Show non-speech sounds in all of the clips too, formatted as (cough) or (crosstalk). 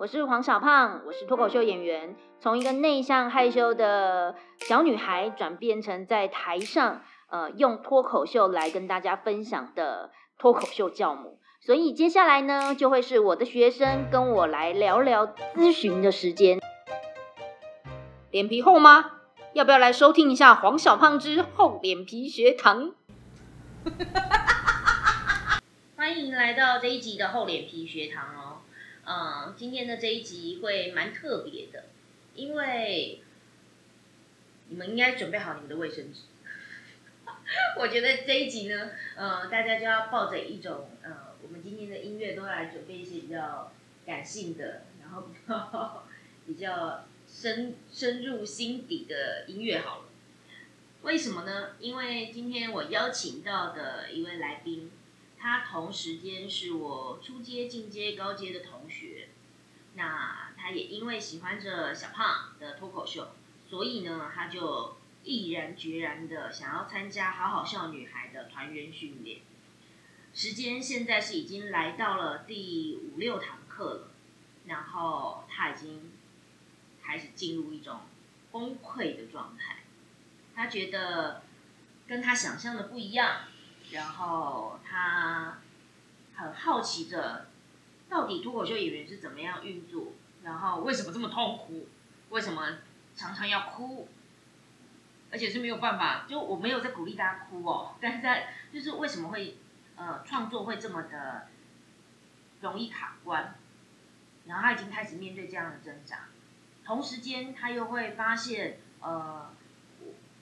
我是黄小胖，我是脱口秀演员，从一个内向害羞的小女孩转变成在台上呃用脱口秀来跟大家分享的脱口秀教母。所以接下来呢，就会是我的学生跟我来聊聊咨询的时间。脸皮厚吗？要不要来收听一下黄小胖之厚脸皮学堂？(laughs) 欢迎来到这一集的厚脸皮学堂哦。嗯，今天的这一集会蛮特别的，因为你们应该准备好你们的卫生纸。(laughs) 我觉得这一集呢，呃，大家就要抱着一种呃。我们今天的音乐都来准备一些比较感性的，然后比较比较深深入心底的音乐好了。为什么呢？因为今天我邀请到的一位来宾，他同时间是我初阶、进阶、高阶的同学。那他也因为喜欢着小胖的脱口秀，所以呢，他就毅然决然的想要参加好好笑女孩的团员训练。时间现在是已经来到了第五六堂课了，然后他已经开始进入一种崩溃的状态。他觉得跟他想象的不一样，然后他很好奇着，到底脱口秀演员是怎么样运作，然后为什么这么痛苦，为什么常常要哭，而且是没有办法。就我没有在鼓励大家哭哦，但是在就是为什么会。呃，创作会这么的容易卡关，然后他已经开始面对这样的挣扎，同时间他又会发现，呃，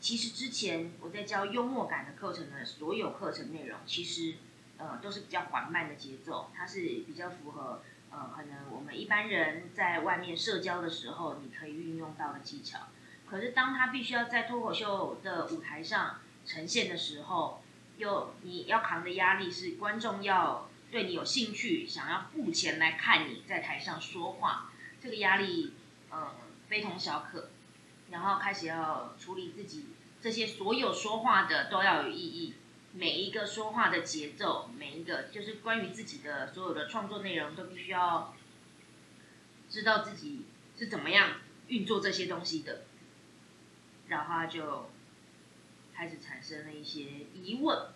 其实之前我在教幽默感的课程的所有课程内容，其实呃都是比较缓慢的节奏，它是比较符合呃可能我们一般人在外面社交的时候你可以运用到的技巧，可是当他必须要在脱口秀的舞台上呈现的时候。又你要扛的压力是观众要对你有兴趣，想要付钱来看你在台上说话，这个压力呃非同小可。然后开始要处理自己这些所有说话的都要有意义，每一个说话的节奏，每一个就是关于自己的所有的创作内容都必须要知道自己是怎么样运作这些东西的，然后就。开始产生了一些疑问，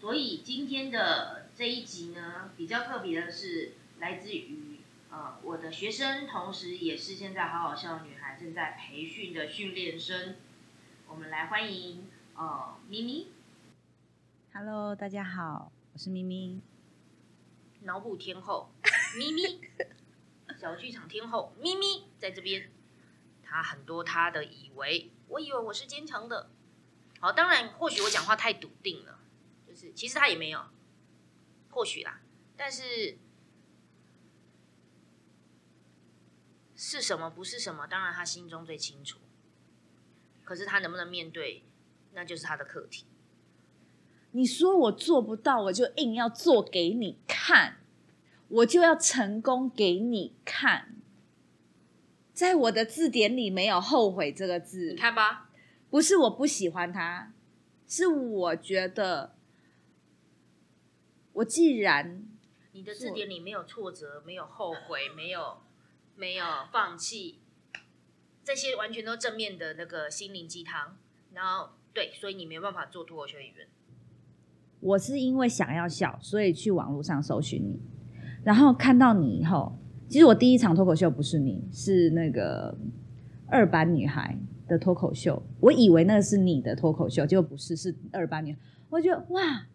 所以今天的这一集呢，比较特别的是来自于呃我的学生，同时也是现在好好笑女孩正在培训的训练生。我们来欢迎呃咪咪。Hello，大家好，我是咪咪。脑补天后咪咪，小剧场天后咪咪在这边，他很多他的以为，我以为我是坚强的。好，当然，或许我讲话太笃定了，就是其实他也没有，或许啦，但是是什么不是什么，当然他心中最清楚。可是他能不能面对，那就是他的课题。你说我做不到，我就硬要做给你看，我就要成功给你看。在我的字典里没有后悔这个字，你看吧。不是我不喜欢他，是我觉得，我既然你的字典里没有挫折，没有后悔，没有没有放弃，这些完全都正面的那个心灵鸡汤。然后对，所以你没有办法做脱口秀演员。我是因为想要笑，所以去网络上搜寻你，然后看到你以后，其实我第一场脱口秀不是你，是那个二班女孩。的脱口秀，我以为那个是你的脱口秀，结果不是，是二班女孩。我觉得哇，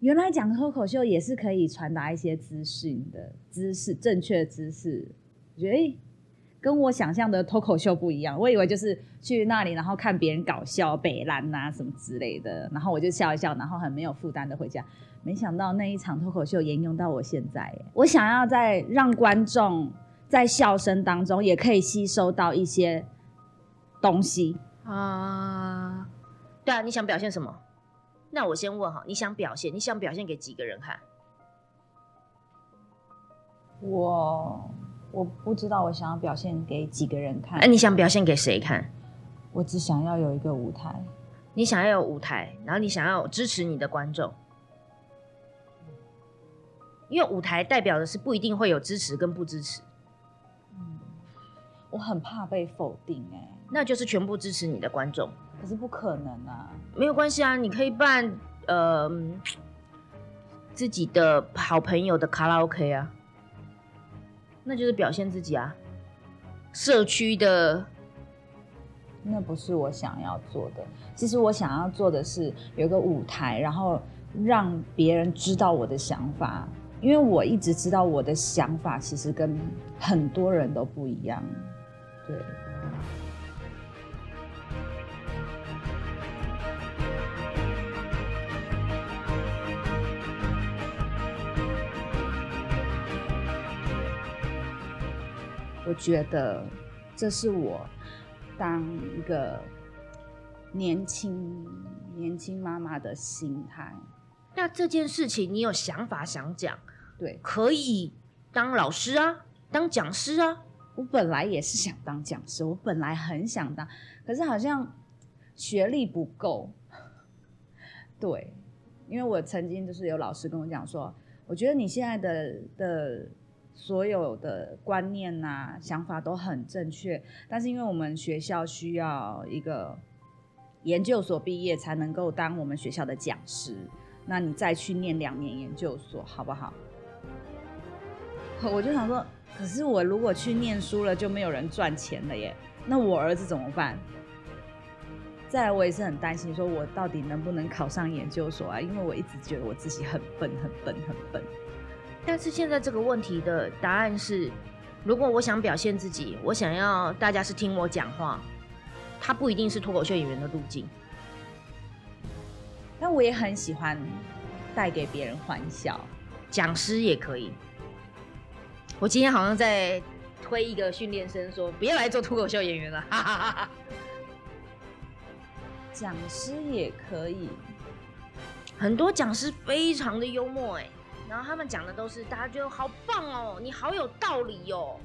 原来讲脱口秀也是可以传达一些资讯的知识，正确知识。我觉得，跟我想象的脱口秀不一样。我以为就是去那里，然后看别人搞笑、北兰呐什么之类的，然后我就笑一笑，然后很没有负担的回家。没想到那一场脱口秀沿用到我现在，我想要在让观众在笑声当中也可以吸收到一些。东西啊，对啊，你想表现什么？那我先问哈，你想表现，你想表现给几个人看？我我不知道，我想要表现给几个人看。哎，你想表现给谁看？我只想要有一个舞台。你想要有舞台，然后你想要支持你的观众。因为舞台代表的是不一定会有支持跟不支持，嗯，我很怕被否定哎、那就是全部支持你的观众。可是不可能啊。没有关系啊，你可以办呃嗯自己的好朋友的卡拉 OK 啊，那就是表现自己啊。社区的那不是我想要做的。其实我想要做的是有一个舞台，然后让别人知道我的想法，因为我一直知道我的想法其实跟很多人都不一样。对，我觉得这是我当一个年轻年轻妈妈的心态。那这件事情，你有想法想讲，对可以当老师啊，当讲师啊。我本来也是想当讲师，我本来很想当，可是好像学历不够。(laughs) 对，因为我曾经就是有老师跟我讲说，我觉得你现在的的所有的观念呐、想法都很正确，但是因为我们学校需要一个研究所毕业才能够当我们学校的讲师，那你再去念两年研究所好不好？(laughs) 我就想说，可是我如果去念书了，就没有人赚钱了耶，那我儿子怎么办？再来，我也是很担心，说我到底能不能考上研究所啊？因为我一直觉得我自己很笨，很笨，很笨。但是现在这个问题的答案是，如果我想表现自己，我想要大家是听我讲话，它不一定是脱口秀演员的路径。但我也很喜欢带给别人欢笑。讲师也可以。我今天好像在推一个训练生说，别来做脱口秀演员了，哈哈哈哈。讲师也可以，很多讲师非常的幽默哎，然后他们讲的都是大家觉得好棒哦，你好有道理哦，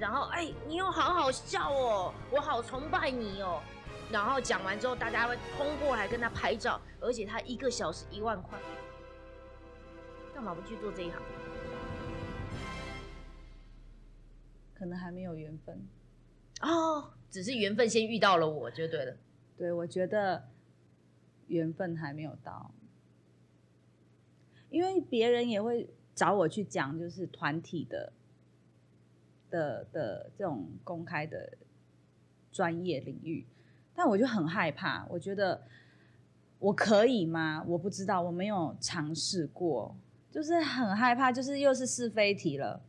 然后哎你又好好笑哦，我好崇拜你哦，然后讲完之后大家会通过来跟他拍照，而且他一个小时一万块，干嘛不去做这一行？可能还没有缘分。哦，只是缘分先遇到了我就对了。对，我觉得缘分还没有到，因为别人也会找我去讲，就是团体的的的这种公开的专业领域，但我就很害怕，我觉得我可以吗？我不知道，我没有尝试过，就是很害怕，就是又是是非题了，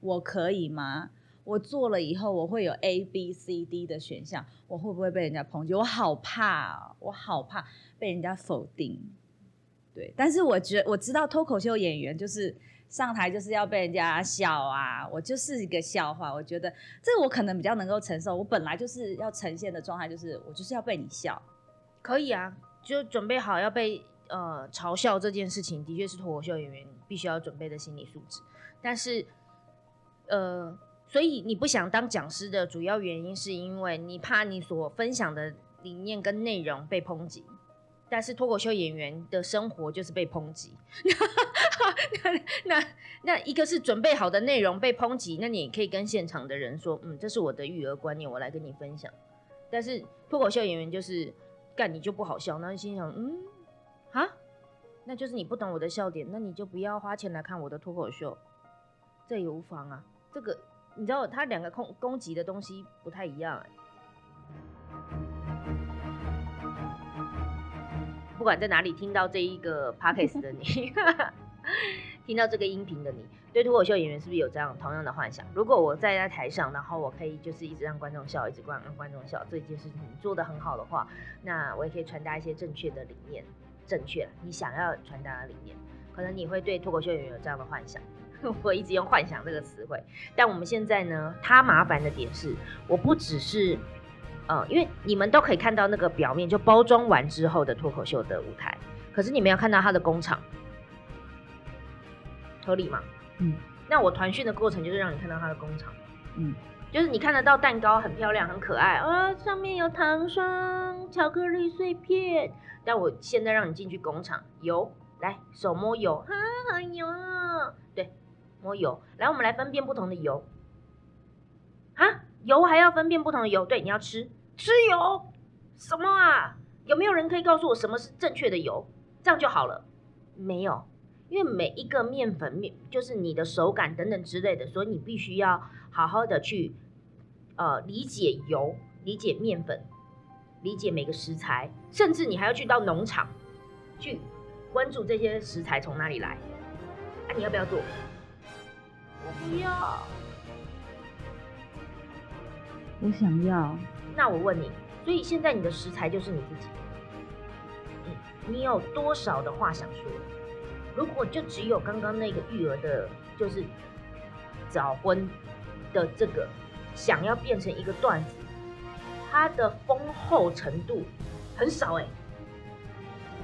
我可以吗？我做了以后，我会有 A、B、C、D 的选项，我会不会被人家抨击？我好怕、我好怕被人家否定。对，但是我觉我知道脱口秀演员就是上台就是要被人家笑啊，我就是一个笑话。我觉得这我可能比较能够承受。我本来就是要呈现的状态，就是我就是要被你笑。可以啊，就准备好要被呃嘲笑这件事情，的确是脱口秀演员必须要准备的心理素质。但是，呃，所以你不想当讲师的主要原因，是因为你怕你所分享的理念跟内容被抨击。但是脱口秀演员的生活就是被抨击，(laughs) 那那那一个是准备好的内容被抨击，那你可以跟现场的人说，嗯，这是我的育儿观念，我来跟你分享。但是脱口秀演员就是干你就不好笑，那心想，嗯，啊，那就是你不懂我的笑点，那你就不要花钱来看我的脱口秀，这也无妨啊。这个你知道，他两个攻攻击的东西不太一样、不管在哪里听到这一个 (laughs) podcast 的你，(laughs) 听到这个音频的你，对脱口秀演员是不是有这样同样的幻想？如果我站在台上，然后我可以就是一直让观众笑，一直让观众笑，这件事情做得很好的话，那我也可以传达一些正确的理念，正确你想要传达的理念，可能你会对脱口秀演员有这样的幻想。(laughs) 我一直用“幻想”这个词汇，但我们现在呢，它麻烦的点是，我不只是。呃，因为你们都可以看到那个表面，就包装完之后的脱口秀的舞台，可是你没有看到它的工厂，合理吗？嗯。那我团训的过程就是让你看到它的工厂，嗯，就是你看得到蛋糕很漂亮、很可爱啊，上面有糖霜、巧克力碎片，但我现在让你进去工厂，油来手摸油，啊，好油对，摸油。来，我们来分辨不同的油。啊，油还要分辨不同的油？对，你要吃吃油？什么啊？有没有人可以告诉我什么是正确的油？这样就好了。没有，因为每一个面粉面就是你的手感等等之类的，所以你必须要好好的去呃理解油，理解面粉，理解每个食材，甚至你还要去到农场去关注这些食材从哪里来。啊，你要不要做？我不要。我想要。那我问你，所以现在你的食材就是你自己。嗯你有多少的话想说？如果就只有刚刚那个育儿的，就是早婚的这个，想要变成一个段子，它的丰厚程度很少哎。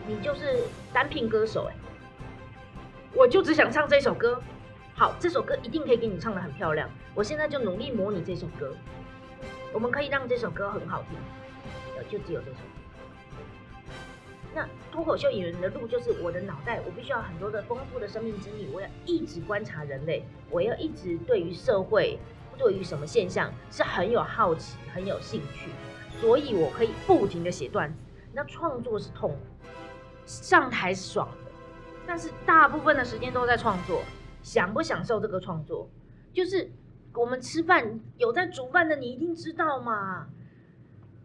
你就是单聘歌手哎，我就只想唱这首歌。好，这首歌一定可以给你唱的很漂亮。我现在就努力模拟这首歌，我们可以让这首歌很好听。就只有这首歌。那脱口秀演员的路就是我的脑袋，我必须要很多的丰富的生命经历，我要一直观察人类，我要一直对于社会，对于什么现象是很有好奇、很有兴趣，所以我可以不停的写段子。那创作是痛苦，上台是爽的，但是大部分的时间都在创作。享不享受这个创作？就是我们吃饭有在煮饭的，你一定知道嘛。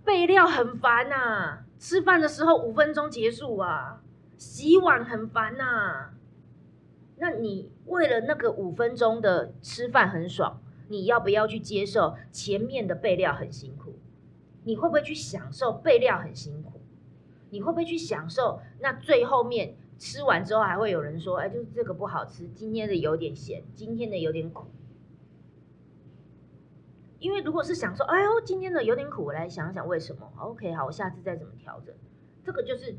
备料很烦呐，吃饭的时候五分钟结束啊，洗碗很烦呐。那你为了那个五分钟的吃饭很爽，你要不要去接受前面的备料很辛苦？你会不会去享受备料很辛苦？你会不会去享受那最后面吃完之后还会有人说，哎，就是这个不好吃，今天的有点咸，今天的有点苦。因为如果是想说，哎呦，今天的有点苦，我来想想为什么。OK，好，我下次再怎么调整。这个就是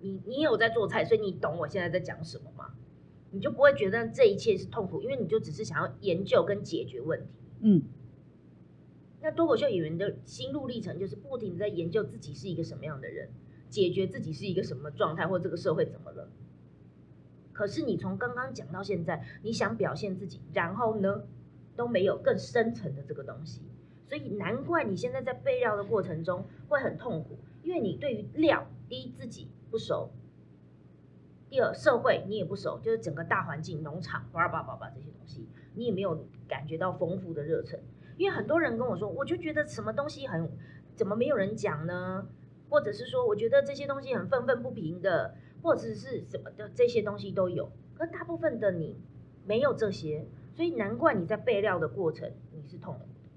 你，你有在做菜，所以你懂我现在在讲什么吗？你就不会觉得这一切是痛苦，因为你就只是想要研究跟解决问题。嗯。那脱口秀演员的心路历程就是不停在研究自己是一个什么样的人，解决自己是一个什么状态，或这个社会怎么了。可是你从刚刚讲到现在，你想表现自己，然后呢？都没有更深层的这个东西，所以难怪你现在在备料的过程中会很痛苦，因为你对于料，第一自己不熟，第二社会你也不熟，就是整个大环境、农场、叭叭叭叭这些东西，你也没有感觉到丰富的热忱。因为很多人跟我说，我就觉得什么东西很，怎么没有人讲呢？或者是说，我觉得这些东西很愤愤不平的，或者是什么的这些东西都有，可大部分的你没有这些。所以难怪你在备料的过程你是痛苦的，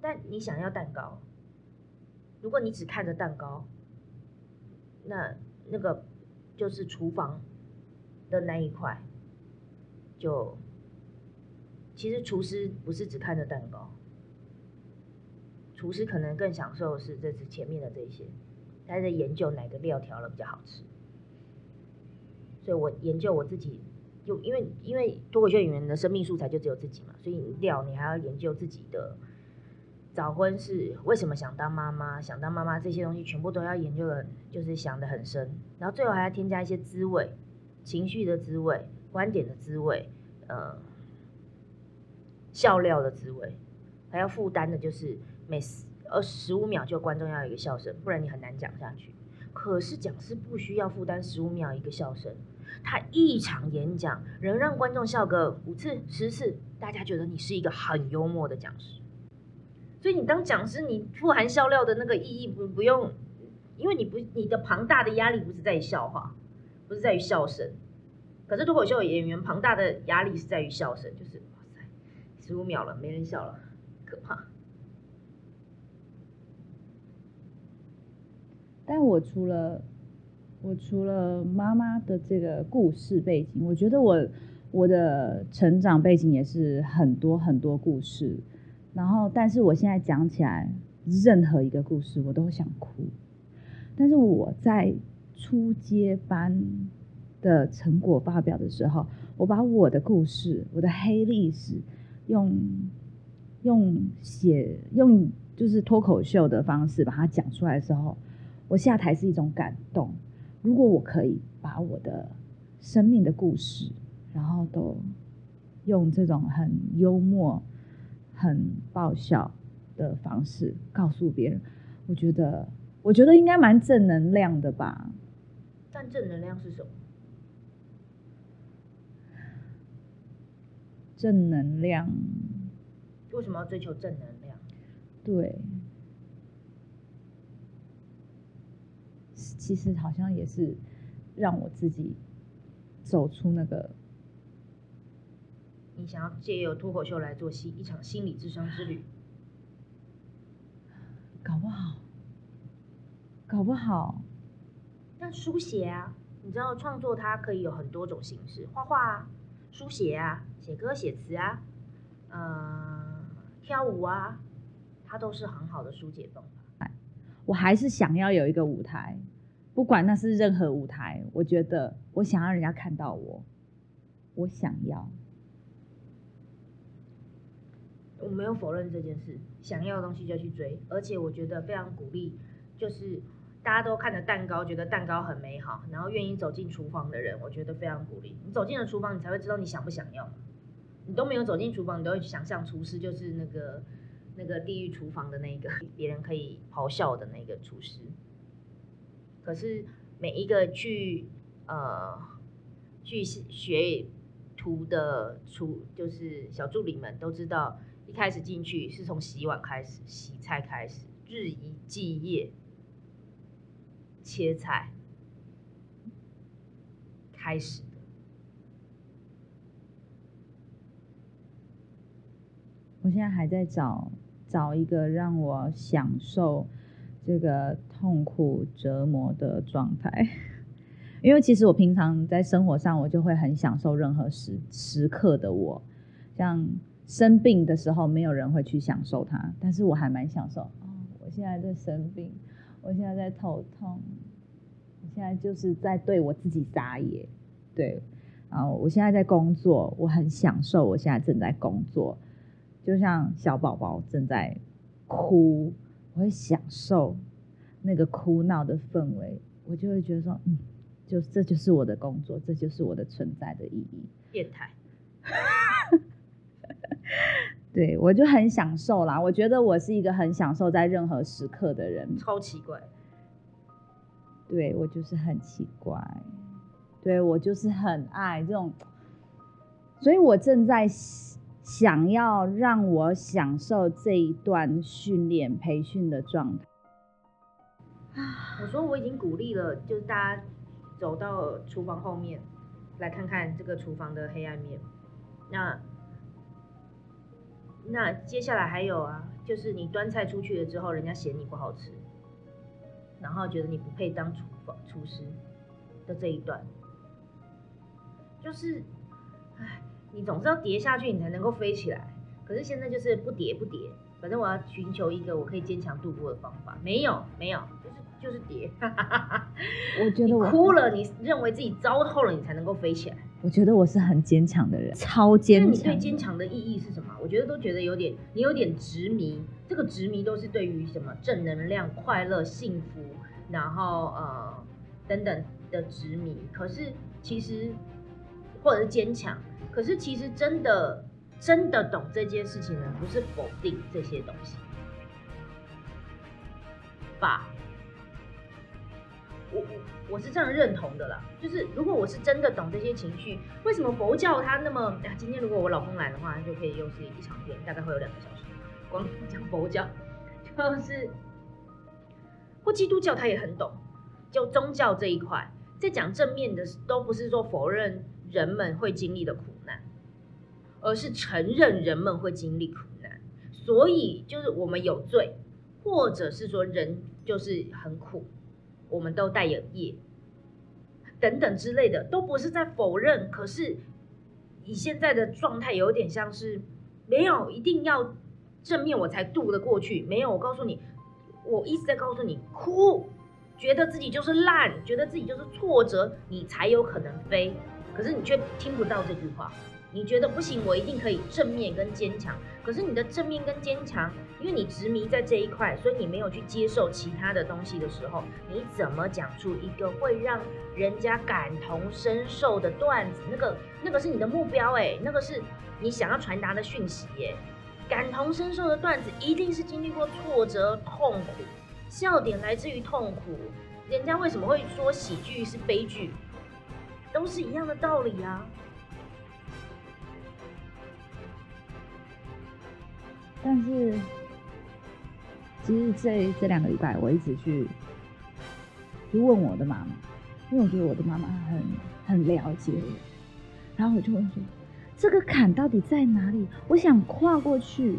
但你想要蛋糕，如果你只看着蛋糕，那那个就是厨房的那一块，就其实厨师不是只看着蛋糕，厨师可能更享受的是这是前面的这些，他在研究哪个料调了比较好吃，所以我研究我自己。就因为因为脱口秀演员的生命素材就只有自己嘛，所以料你还要研究自己的早婚是为什么想当妈妈，想当妈妈这些东西全部都要研究的，就是想的很深，然后最后还要添加一些滋味、情绪的滋味、观点的滋味、呃笑料的滋味，还要负担的就是每呃十五秒就观众要有一个笑声，不然你很难讲下去。可是讲师不需要负担十五秒一个笑声。他一场演讲能让观众笑个五次、十次，大家觉得你是一个很幽默的讲师。所以你当讲师，你富含笑料的那个意义不不用，因为你不你的庞大的压力不是在于笑话，不是在于笑声。可是脱口秀演员庞大的压力是在于笑声，就是哇塞，十五秒了，没人笑了，可怕。但我除了。我除了妈妈的这个故事背景，我觉得我我的成长背景也是很多很多故事。然后，但是我现在讲起来，任何一个故事我都想哭。但是我在初阶班的成果发表的时候，我把我的故事、我的黑历史，用用写用就是脱口秀的方式把它讲出来的时候，我下台是一种感动。如果我可以把我的生命的故事，然后都用这种很幽默、很爆笑的方式告诉别人。我觉得，我觉得应该蛮正能量的吧。但正能量是什么？正能量，为什么要追求正能量？对，其实好像也是让我自己走出那个。你想要借由脱口秀来做心一场心理智商之旅，(sighs) 搞不好，搞不好。那书写啊，你知道创作它可以有很多种形式，画画啊，书写啊，写歌写词啊，呃，跳舞啊，它都是很好的疏解方法。我还是想要有一个舞台，不管那是任何舞台，我觉得我想要人家看到我，我想要。我没有否认这件事，想要的东西就去追，而且我觉得非常鼓励，就是大家都看着蛋糕，觉得蛋糕很美好，然后愿意走进厨房的人，我觉得非常鼓励。你走进了厨房，你才会知道你想不想要。你都没有走进厨房，你都会想象厨师就是那个那个地狱厨房的那个别人可以咆哮的那个厨师。可是每一个去呃去学徒的厨，就是小助理们都知道。一开始进去是从洗碗开始，洗菜开始，日以继夜切菜开始。我现在还在找找一个让我享受这个痛苦折磨的状态，(laughs) 因为其实我平常在生活上，我就会很享受任何时时刻的我，像。生病的时候，没有人会去享受它，但是我还蛮享受。哦，我现在在生病，我现在在头痛，我现在就是在对我自己撒野，对。然后我现在在工作，我很享受，我现在正在工作，就像小宝宝正在哭，我会享受那个哭闹的氛围，我就会觉得说，嗯，就这就是我的工作，这就是我的存在的意义。变态。(laughs) 对，我就很享受啦。我觉得我是一个很享受在任何时刻的人。超奇怪。对我就是很奇怪。对我就是很爱这种，所以我正在想要让我享受这一段训练培训的状态。我说我已经鼓励了，就是大家走到厨房后面来看看这个厨房的黑暗面。那。那接下来还有啊，就是你端菜出去了之后，人家嫌你不好吃，然后觉得你不配当厨房厨师的这一段，就是，唉，你总是要跌下去，你才能够飞起来。可是现在就是不跌不跌，反正我要寻求一个我可以坚强度过的方法。没有没有，就是就是跌。(laughs) 我觉得我哭了，你认为自己糟透了，你才能够飞起来。我觉得我是很坚强的人，超坚强。那你对坚强的意义是什么？我觉得都觉得有点，你有点执迷。这个执迷都是对于什么正能量、快乐、幸福，然后呃等等的执迷。可是其实或者是坚强，可是其实真的真的懂这件事情的人，不是否定这些东西。吧？我我我是这样认同的啦，就是如果我是真的懂这些情绪，为什么佛教它那么……今天如果我老公来的话，就可以又是一场片，大概会有两个小时，光讲佛教，(laughs) 就是，或基督教他也很懂，就宗教这一块，在讲正面的，都不是说否认人们会经历的苦，而是承认人们会经历苦难，所以就是我们有罪，或者是说人就是很苦。我们都带有业，等等之类的，都不是在否认。可是以现在的状态，有点像是没有一定要正面我才渡得过去。没有，我告诉你，我一直在告诉你，哭，觉得自己就是烂，觉得自己就是挫折，你才有可能飞。可是你却听不到这句话，你觉得不行，我一定可以正面跟坚强。可是你的正面跟坚强，因为你执迷在这一块，所以你没有去接受其他的东西的时候，你怎么讲出一个会让人家感同身受的段子？那个那个是你的目标哎，那个是你想要传达的讯息耶。感同身受的段子一定是经历过挫折、痛苦，笑点来自于痛苦。人家为什么会说喜剧是悲剧？都是一样的道理啊。但是，其实这这两个礼拜，我一直去去问我的妈妈，因为我觉得我的妈妈很很了解我。然后我就问说：“这个坎到底在哪里？我想跨过去。”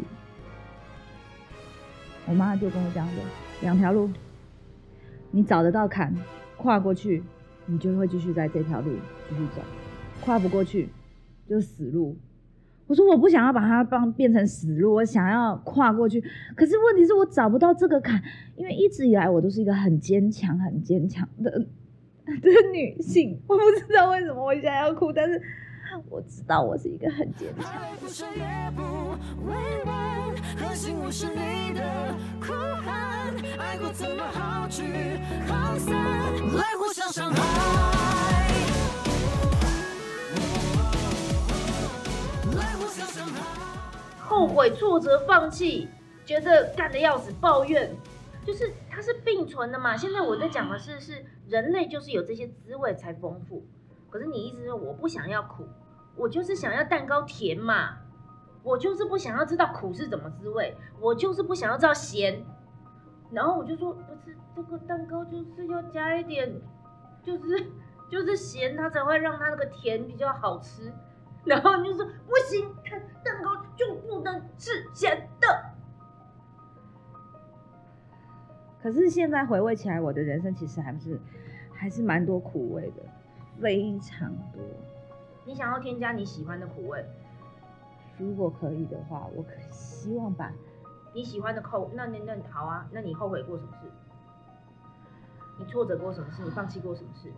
我妈就跟我讲说：“两条路，你找得到坎，跨过去，你就会继续在这条路继续走；跨不过去，就死路。”我说我不想要把它帮变成死路，我想要跨过去。可是问题是我找不到这个坎，因为一直以来我都是一个很坚强、很坚强的的女性。我不知道为什么我现在要哭，但是我知道我是一个很坚强。后悔、挫折、放弃，觉得干的要死，抱怨，就是它是并存的嘛。现在我在讲的是，是人类就是有这些滋味才丰富。可是你意思是我不想要苦，我就是想要蛋糕甜嘛，我就是不想要知道苦是怎么滋味，我就是不想要知道咸。然后我就说，不是这个蛋糕就是要加一点，就是就是咸，它才会让它那个甜比较好吃。然后你就说不行，它蛋糕就不能吃咸的。可是现在回味起来，我的人生其实还是还是蛮多苦味的，非常多。你想要添加你喜欢的苦味？如果可以的话，我可希望把你喜欢的扣。那那那好啊，那你后悔过什么事？你挫折过什么事？你放弃过什么事？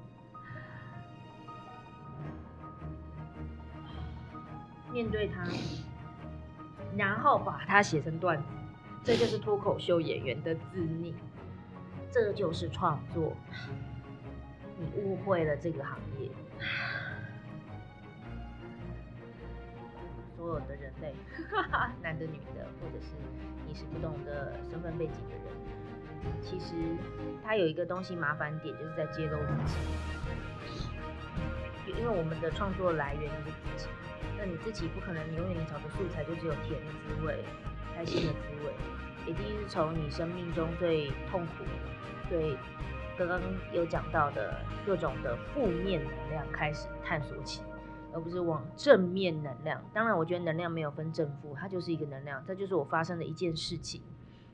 面对他，然后把它写成段子，这就是脱口秀演员的自逆，这就是创作。你误会了这个行业，所有的人类，(laughs) 男的女的，或者是你是不懂的身份背景的人，其实他有一个东西麻烦点，就是在揭露自己，因为我们的创作来源于自己。你自己不可能永远你找的素材就只有甜的滋味、开心的滋味，一定是从你生命中最痛苦、最刚刚有讲到的各种的负面能量开始探索起，而不是往正面能量。当然，我觉得能量没有分正负，它就是一个能量。这就是我发生的一件事情，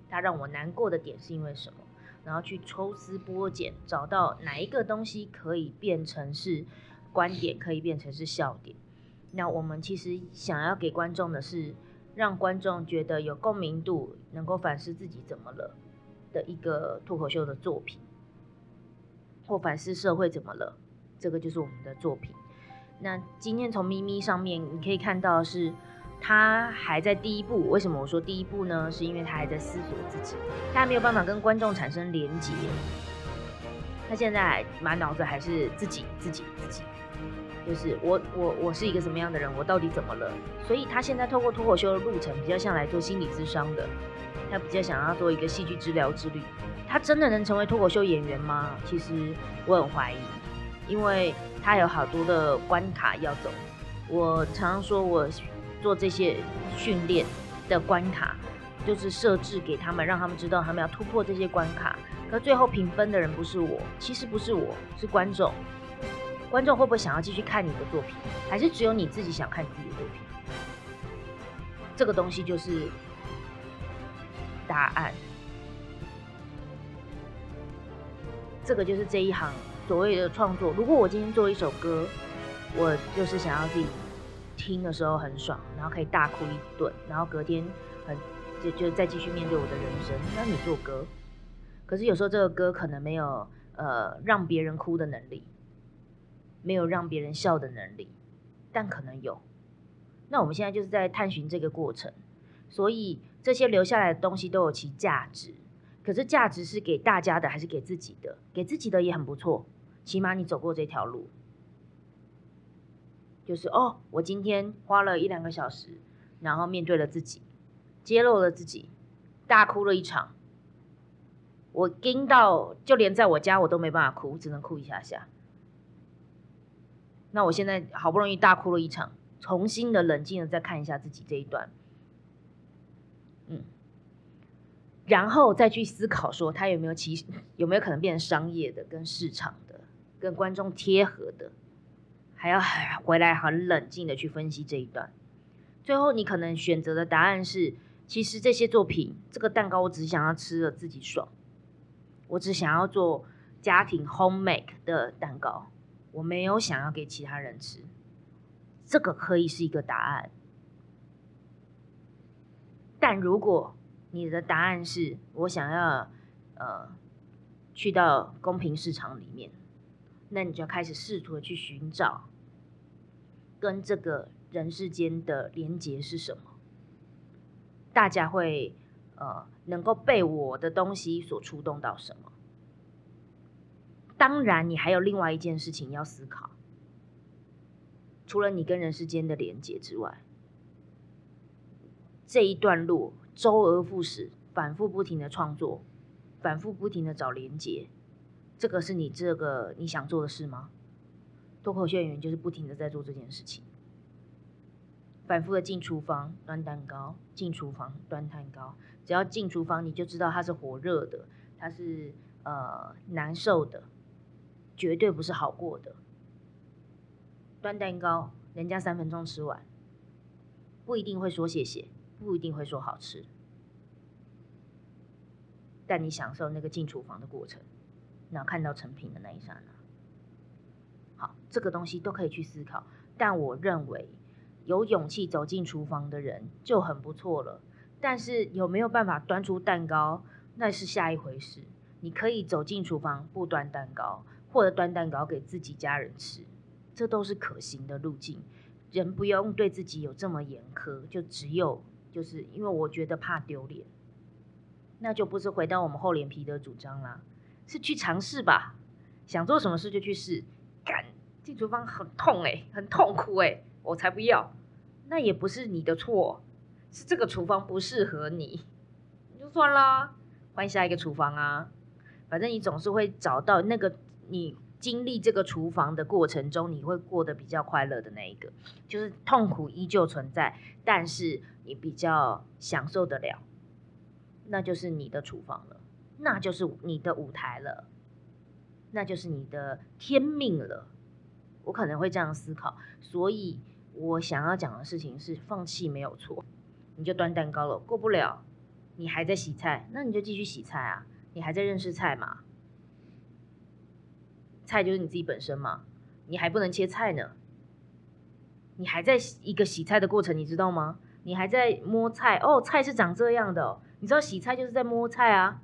它让我难过的点是因为什么？然后去抽丝剥茧，找到哪一个东西可以变成是观点，可以变成是笑点。那我们其实想要给观众的是，让观众觉得有共鸣度，能够反思自己怎么了的一个脱口秀的作品，或反思社会怎么了，这个就是我们的作品。那今天从咪咪上面你可以看到是，他还在第一步。为什么我说第一步呢？是因为他还在思索自己，他没有办法跟观众产生连接，他现在满脑子还是自己自己自己。就是我我我是一个什么样的人？我到底怎么了？所以他现在透过脱口秀的路程，比较像来做心理咨商的，他比较想要做一个戏剧治疗之旅。他真的能成为脱口秀演员吗？其实我很怀疑，因为他有好多的关卡要走。我常常说，我做这些训练的关卡，就是设置给他们，让他们知道他们要突破这些关卡。可最后评分的人不是我，其实不是我，是观众。观众会不会想要继续看你的作品，还是只有你自己想看自己的作品？这个东西就是答案。这个就是这一行所谓的创作。如果我今天做一首歌，我就是想要自己听的时候很爽，然后可以大哭一顿，然后隔天很就就再继续面对我的人生。那你做歌，可是有时候这个歌可能没有呃让别人哭的能力。没有让别人笑的能力，但可能有，那我们现在就是在探寻这个过程，所以这些留下来的东西都有其价值。可是价值是给大家的还是给自己的？给自己的也很不错，起码你走过这条路，就是哦，我今天花了一两个小时，然后面对了自己，揭露了自己，大哭了一场。我惊到，就连在我家我都没办法哭，只能哭一下下。那我现在好不容易大哭了一场，重新的冷静的再看一下自己这一段，嗯，然后再去思考说他有没有其有没有可能变成商业的、跟市场的、跟观众贴合的，还要回来很冷静的去分析这一段。最后你可能选择的答案是，其实这些作品，这个蛋糕我只想要吃了自己爽。我只想要做家庭 home make 的蛋糕，我没有想要给其他人吃，这个可以是一个答案。但如果你的答案是我想要呃去到公平市场里面，那你就要开始试图的去寻找跟这个人世间的连结是什么，大家会。呃，能够被我的东西所触动到什么？当然，你还有另外一件事情要思考，除了你跟人世间的连接之外，这一段路周而复始，反复不停的创作，反复不停的找连接，这个是你这个你想做的事吗？脱口秀演员就是不停的在做这件事情。反复的进厨房端蛋糕，进厨房端蛋糕。只要进厨房，你就知道它是火热的，它是呃难受的，绝对不是好过的。端蛋糕，人家三分钟吃完，不一定会说谢谢，不一定会说好吃，但你享受那个进厨房的过程，然后看到成品的那一刹那，好，这个东西都可以去思考。但我认为。有勇气走进厨房的人就很不错了，但是有没有办法端出蛋糕，那是下一回事。你可以走进厨房不端蛋糕，或者端蛋糕给自己家人吃，这都是可行的路径。人不用对自己有这么严苛，就只有就是因为我觉得怕丢脸，那就不是回到我们厚脸皮的主张啦，是去尝试吧。想做什么事就去试，干进厨房很痛诶，很痛苦诶。我才不要，那也不是你的错，是这个厨房不适合你，就算啦，换下一个厨房啊。反正你总是会找到那个你经历这个厨房的过程中，你会过得比较快乐的那一个，就是痛苦依旧存在，但是你比较享受得了，那就是你的厨房了，那就是你的舞台了，那就是你的天命了。我可能会这样思考，所以。我想要讲的事情是放弃没有错，你就端蛋糕了，过不了，你还在洗菜，那你就继续洗菜啊，你还在认识菜嘛？菜就是你自己本身嘛，你还不能切菜呢，你还在一个洗菜的过程，你知道吗？你还在摸菜哦，菜是长这样的，你知道洗菜就是在摸菜啊，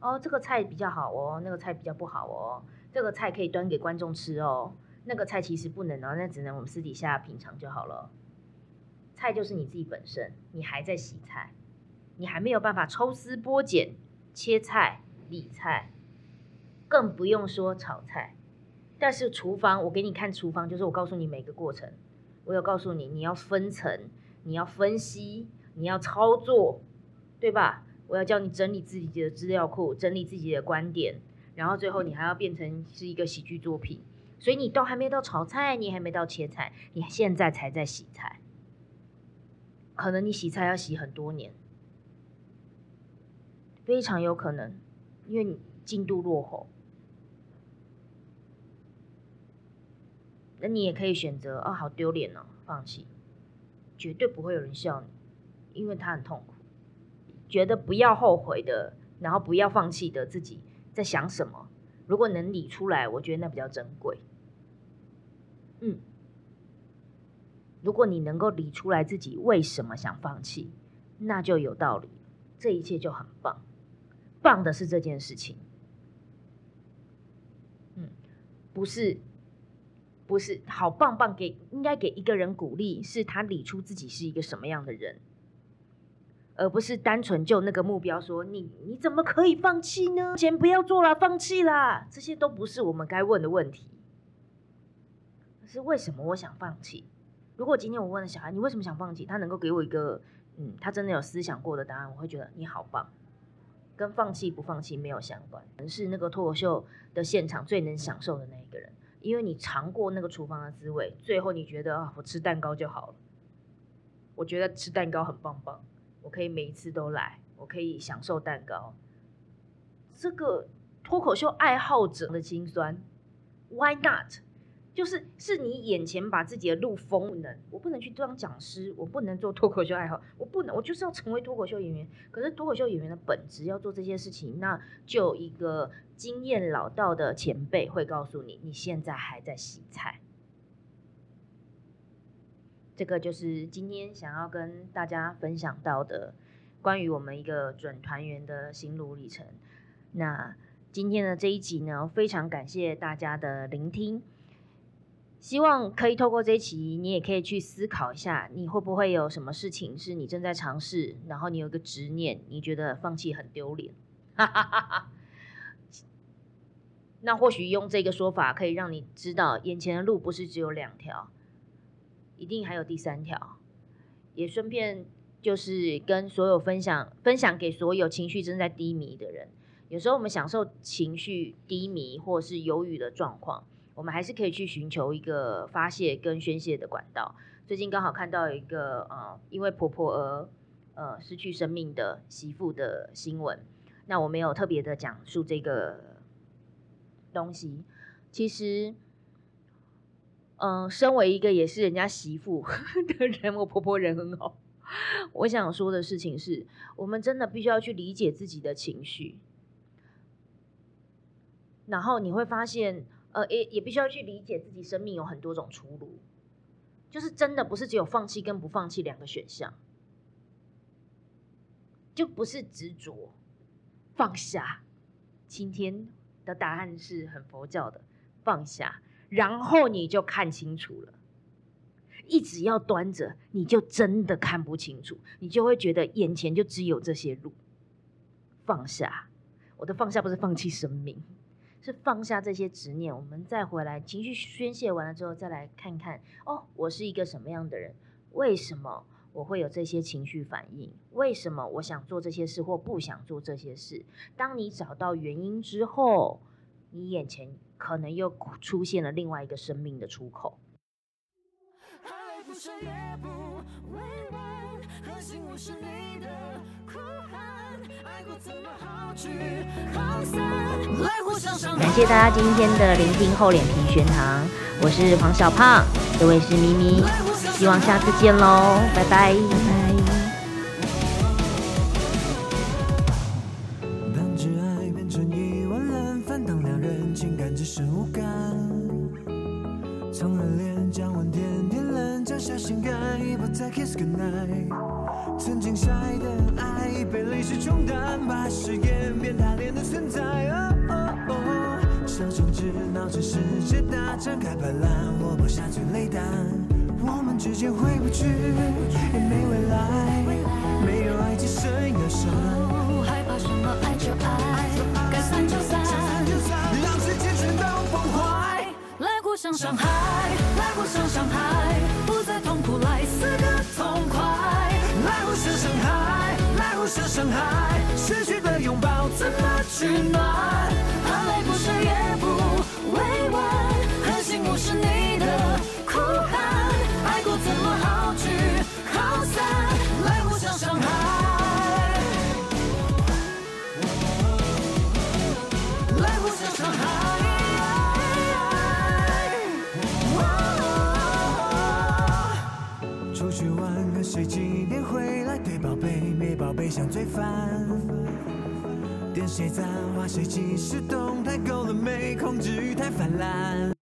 哦，这个菜比较好哦，那个菜比较不好哦，这个菜可以端给观众吃哦。那个菜其实不能哦，那只能我们私底下品尝就好了。菜就是你自己本身，你还在洗菜，你还没有办法抽丝剥茧、切菜、理菜，更不用说炒菜。但是厨房，我给你看厨房，就是我告诉你每个过程，我有告诉你你要分层，你要分析，你要操作，对吧？我要教你整理自己的资料库，整理自己的观点，然后最后你还要变成是一个喜剧作品。所以你都还没到炒菜，你还没到切菜，你现在才在洗菜，可能你洗菜要洗很多年，非常有可能，因为你进度落后。那你也可以选择，哦，好丢脸哦，放弃，绝对不会有人笑你，因为他很痛苦，觉得不要后悔的，然后不要放弃的自己在想什么。如果能理出来，我觉得那比较珍贵。嗯，如果你能够理出来自己为什么想放弃，那就有道理，这一切就很棒。棒的是这件事情，嗯，不是不是好棒棒给应该给一个人鼓励，是他理出自己是一个什么样的人，而不是单纯就那个目标说你你怎么可以放弃呢？钱不要做了，放弃啦，这些都不是我们该问的问题。是为什么我想放弃？如果今天我问了小孩，你为什么想放弃？他能够给我一个嗯，他真的有思想过的答案，我会觉得你好棒。跟放弃不放弃没有相关，是那个脱口秀的现场最能享受的那一个人，因为你尝过那个厨房的滋味，最后你觉得啊，我吃蛋糕就好了。我觉得吃蛋糕很棒棒，我可以每一次都来，我可以享受蛋糕。这个脱口秀爱好者的心酸，Why not？就是是你眼前把自己的路封了，我不能去当讲师，我不能做脱口秀爱好，我不能，我就是要成为脱口秀演员。可是脱口秀演员的本质要做这些事情，那就一个经验老道的前辈会告诉你，你现在还在洗菜。这个就是今天想要跟大家分享到的关于我们一个准团员的心路历程。那今天的这一集呢，非常感谢大家的聆听。希望可以透过这一期，你也可以去思考一下，你会不会有什么事情是你正在尝试，然后你有一个执念，你觉得放弃很丢脸。(laughs) 那或许用这个说法，可以让你知道，眼前的路不是只有两条，一定还有第三条。也顺便就是跟所有分享，分享给所有情绪正在低迷的人。有时候我们享受情绪低迷或是忧郁的状况。我们还是可以去寻求一个发泄跟宣泄的管道。最近刚好看到一个呃，因为婆婆而呃失去生命的媳妇的新闻。那我没有特别的讲述这个东西。其实，嗯，身为一个也是人家媳妇 (laughs) 的人，我婆婆人很好。我想说的事情是，我们真的必须要去理解自己的情绪，然后你会发现。呃，也也必须要去理解自己生命有很多种出路，就是真的不是只有放弃跟不放弃两个选项，就不是执着放下。今天的答案是很佛教的放下，然后你就看清楚了。一直要端着，你就真的看不清楚，你就会觉得眼前就只有这些路。放下，我的放下不是放弃生命。是放下这些执念，我们再回来，情绪宣泄完了之后，再来看看哦，我是一个什么样的人？为什么我会有这些情绪反应？为什么我想做这些事或不想做这些事？当你找到原因之后，你眼前可能又出现了另外一个生命的出口。感谢大家今天的聆听厚脸皮学堂，我是黄小胖，这位是咪咪，希望下次见喽，拜拜。goodnight。曾经相爱的爱被历史冲淡，把誓言变打脸的存在。小争执闹成世界大战，开拍了，我播下最泪弹。我们之间回不去，也没未来，没有爱，只剩忧伤。害怕什么爱就爱，该散就散，让世界全都崩坏。来互相伤害，来互相伤害，不再痛苦，来死个痛快。来互相伤害，来互相伤害，失去的拥抱怎么取暖？回来对宝贝没宝贝想最烦点谁赞花谁技术动态够了没控制欲太泛滥。